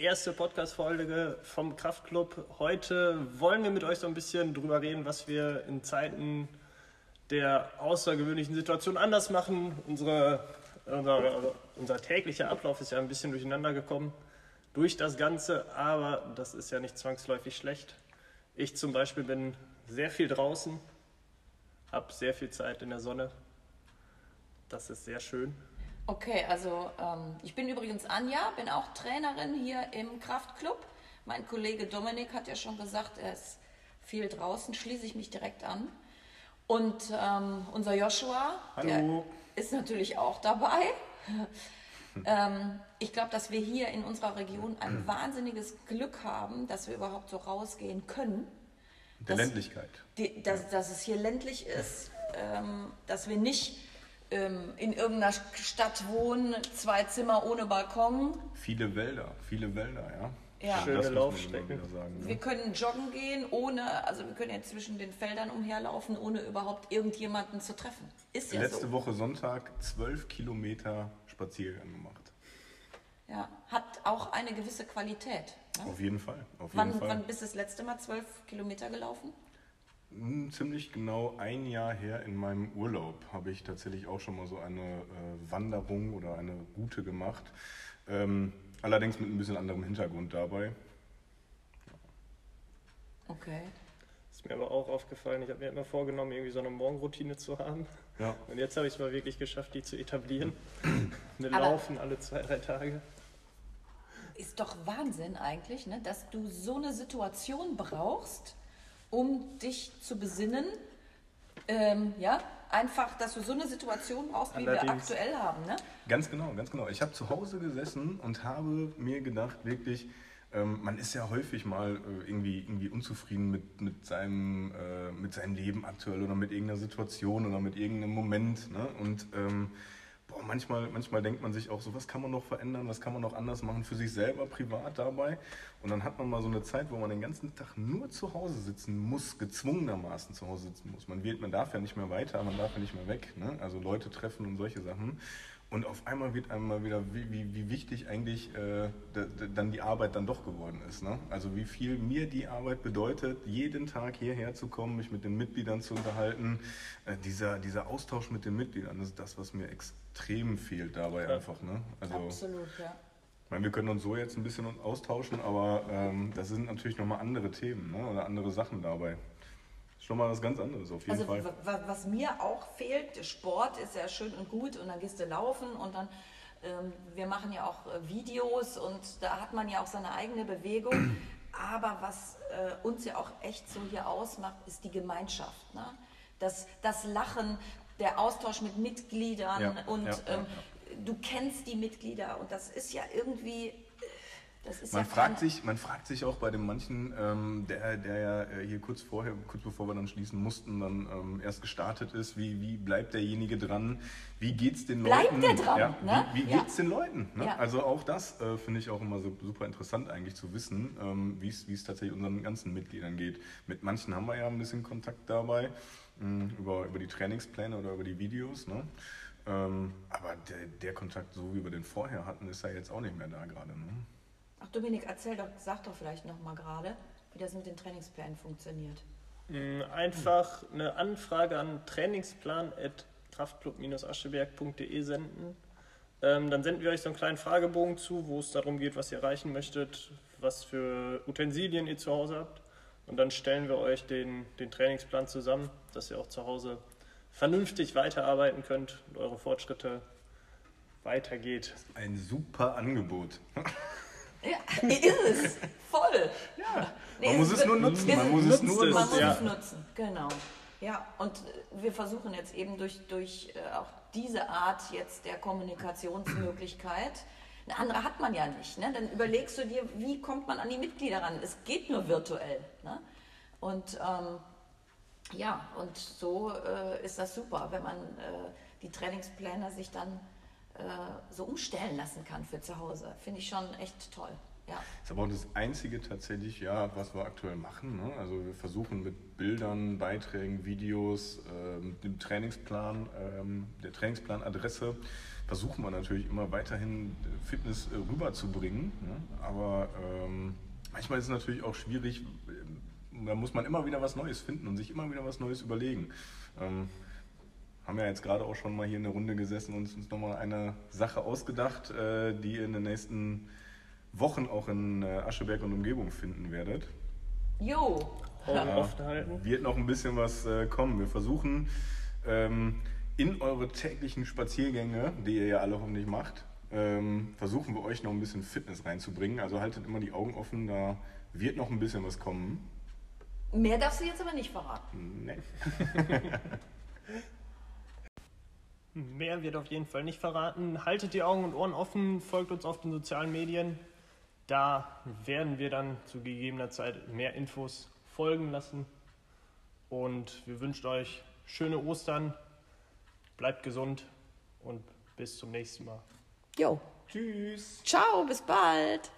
erste Podcast-Folge vom Kraftclub. Heute wollen wir mit euch so ein bisschen drüber reden, was wir in Zeiten der außergewöhnlichen Situation anders machen. Unsere, unser, unser täglicher Ablauf ist ja ein bisschen durcheinander gekommen durch das Ganze, aber das ist ja nicht zwangsläufig schlecht. Ich zum Beispiel bin sehr viel draußen, habe sehr viel Zeit in der Sonne. Das ist sehr schön. Okay, also ähm, ich bin übrigens Anja, bin auch Trainerin hier im Kraftclub. Mein Kollege Dominik hat ja schon gesagt, er ist viel draußen, schließe ich mich direkt an. Und ähm, unser Joshua, Hallo. der ist natürlich auch dabei. ähm, ich glaube, dass wir hier in unserer Region ein wahnsinniges Glück haben, dass wir überhaupt so rausgehen können. Der dass, Ländlichkeit. Die, dass, dass es hier ländlich ist, ähm, dass wir nicht ähm, in irgendeiner Stadt wohnen, zwei Zimmer ohne Balkon. Viele Wälder, viele Wälder, ja. Ja. Schöne Das muss man Laufstrecken. immer wieder sagen, Wir ne? können joggen gehen, ohne, also wir können jetzt zwischen den Feldern umherlaufen, ohne überhaupt irgendjemanden zu treffen. Ist ja Letzte so. Woche Sonntag zwölf Kilometer Spaziergang gemacht. Ja, hat auch eine gewisse Qualität. Ne? Auf jeden Fall. Auf jeden Wann, Fall. wann bist du das letzte Mal zwölf Kilometer gelaufen? Hm, Ziemlich genau ein Jahr her in meinem Urlaub habe ich tatsächlich auch schon mal so eine äh, Wanderung oder eine Route gemacht. Ähm, allerdings mit ein bisschen anderem Hintergrund dabei. Okay. Ist mir aber auch aufgefallen, ich habe mir immer vorgenommen, irgendwie so eine Morgenroutine zu haben. Ja. Und jetzt habe ich es mal wirklich geschafft, die zu etablieren. Wir Aber- laufen alle zwei, drei Tage. Ist doch Wahnsinn eigentlich, ne? dass du so eine Situation brauchst, um dich zu besinnen. Ähm, ja, einfach, dass du so eine Situation brauchst, wie wir Allerdings. aktuell haben. Ne? Ganz genau, ganz genau. Ich habe zu Hause gesessen und habe mir gedacht, wirklich, ähm, man ist ja häufig mal äh, irgendwie, irgendwie unzufrieden mit, mit, seinem, äh, mit seinem Leben aktuell oder mit irgendeiner Situation oder mit irgendeinem Moment. Ne? Und ähm, boah, manchmal, manchmal denkt man sich auch so, was kann man noch verändern, was kann man noch anders machen für sich selber, privat dabei. Und dann hat man mal so eine Zeit, wo man den ganzen Tag nur zu Hause sitzen muss, gezwungenermaßen zu Hause sitzen muss. Man, wird, man darf ja nicht mehr weiter, man darf ja nicht mehr weg. Ne? Also Leute treffen und solche Sachen. Und auf einmal wird einem mal wieder, wie, wie, wie wichtig eigentlich äh, dann die Arbeit dann doch geworden ist. Ne? Also wie viel mir die Arbeit bedeutet, jeden Tag hierher zu kommen, mich mit den Mitgliedern zu unterhalten. Äh, dieser, dieser Austausch mit den Mitgliedern, das ist das, was mir extrem fehlt dabei Ja. einfach. Ne? Also, Absolut, ja. ich meine, wir können uns so jetzt ein bisschen austauschen, aber ähm, das sind natürlich nochmal andere Themen ne? oder andere Sachen dabei. Schon mal was ganz anderes auf jeden Also Fall. wa- wa- was mir auch fehlt, Sport ist ja schön und gut und dann gehst du laufen und dann, ähm, wir machen ja auch äh, Videos und da hat man ja auch seine eigene Bewegung. Aber was äh, uns ja auch echt so hier ausmacht, ist die Gemeinschaft. Ne? Das, das Lachen, der Austausch mit Mitgliedern Ja, und ja, ja, ähm, du kennst die Mitglieder und das ist ja irgendwie, Man ja fragt, sich, man fragt sich auch bei dem manchen, ähm, der, der ja äh, hier kurz vorher, kurz bevor wir dann schließen mussten, dann ähm, erst gestartet ist, wie, wie bleibt derjenige dran? Wie geht's den Bleibt Leuten? der dran, Ja, ne? Wie, wie Ja. geht's den Leuten? Ne? Ja. Also auch das äh, finde ich auch immer so super interessant eigentlich zu wissen, ähm, wie es wie es tatsächlich unseren ganzen Mitgliedern geht. Mit manchen haben wir ja ein bisschen Kontakt dabei, mh, über, über die Trainingspläne oder über die Videos. Ne? Ähm, aber der, der Kontakt, so wie wir den vorher hatten, ist ja jetzt auch nicht mehr da gerade. Ne? Ach Dominik, erzähl doch, sag doch vielleicht noch mal gerade, wie das mit den Trainingsplänen funktioniert. Mm, Einfach eine Anfrage an trainingsplan.kraftclub-ascheberg.de senden. Ähm, dann senden wir euch so einen kleinen Fragebogen zu, wo es darum geht, was ihr erreichen möchtet, was für Utensilien ihr zu Hause habt. Und dann stellen wir euch den, den Trainingsplan zusammen, dass ihr auch zu Hause vernünftig weiterarbeiten könnt und eure Fortschritte weitergeht. Ein super Angebot. Ja, ist es. Voll. Ja. Man muss es nur nutzen, man muss es nur Nutzt Man muss ja. es nutzen, genau. Ja, und äh, wir versuchen jetzt eben durch, durch äh, auch diese Art jetzt der Kommunikationsmöglichkeit, eine andere hat man ja nicht. Ne? Dann überlegst du dir, wie kommt man an die Mitglieder ran? Es geht nur virtuell. Ne? Und ähm, ja, und so äh, ist das super, wenn man äh, die Trainingspläne sich dann so umstellen lassen kann für zu Hause. Finde ich schon echt toll. Ja. Ist aber auch das Einzige tatsächlich, ja, was wir aktuell machen. Ne? Also wir versuchen mit Bildern, Beiträgen, Videos, ähm, dem Trainingsplan, ähm, der Trainingsplanadresse, versuchen wir natürlich immer weiterhin Fitness äh, rüberzubringen. Ne? Aber ähm, manchmal ist es natürlich auch schwierig, ähm, da muss man immer wieder was Neues finden und sich immer wieder was Neues überlegen. Ähm, haben ja jetzt gerade auch schon mal hier in der Runde gesessen und uns nochmal eine Sache ausgedacht, äh, die ihr in den nächsten Wochen auch in äh, Ascheberg und Umgebung finden werdet. Jo, Augen offen halten. Wird noch ein bisschen was äh, kommen. Wir versuchen ähm, in eure täglichen Spaziergänge, die ihr ja alle hoffentlich macht, ähm, versuchen wir euch noch ein bisschen Fitness reinzubringen. Also haltet immer die Augen offen, da wird noch ein bisschen was kommen. mehr darfst du jetzt aber nicht verraten. Nee. Mehr wird auf jeden Fall nicht verraten. Haltet die Augen und Ohren offen, folgt uns auf den sozialen Medien. Da werden wir dann zu gegebener Zeit mehr Infos folgen lassen. Und wir wünschen euch schöne Ostern, bleibt gesund und bis zum nächsten Mal. Jo, Tschüss! ciao, bis bald.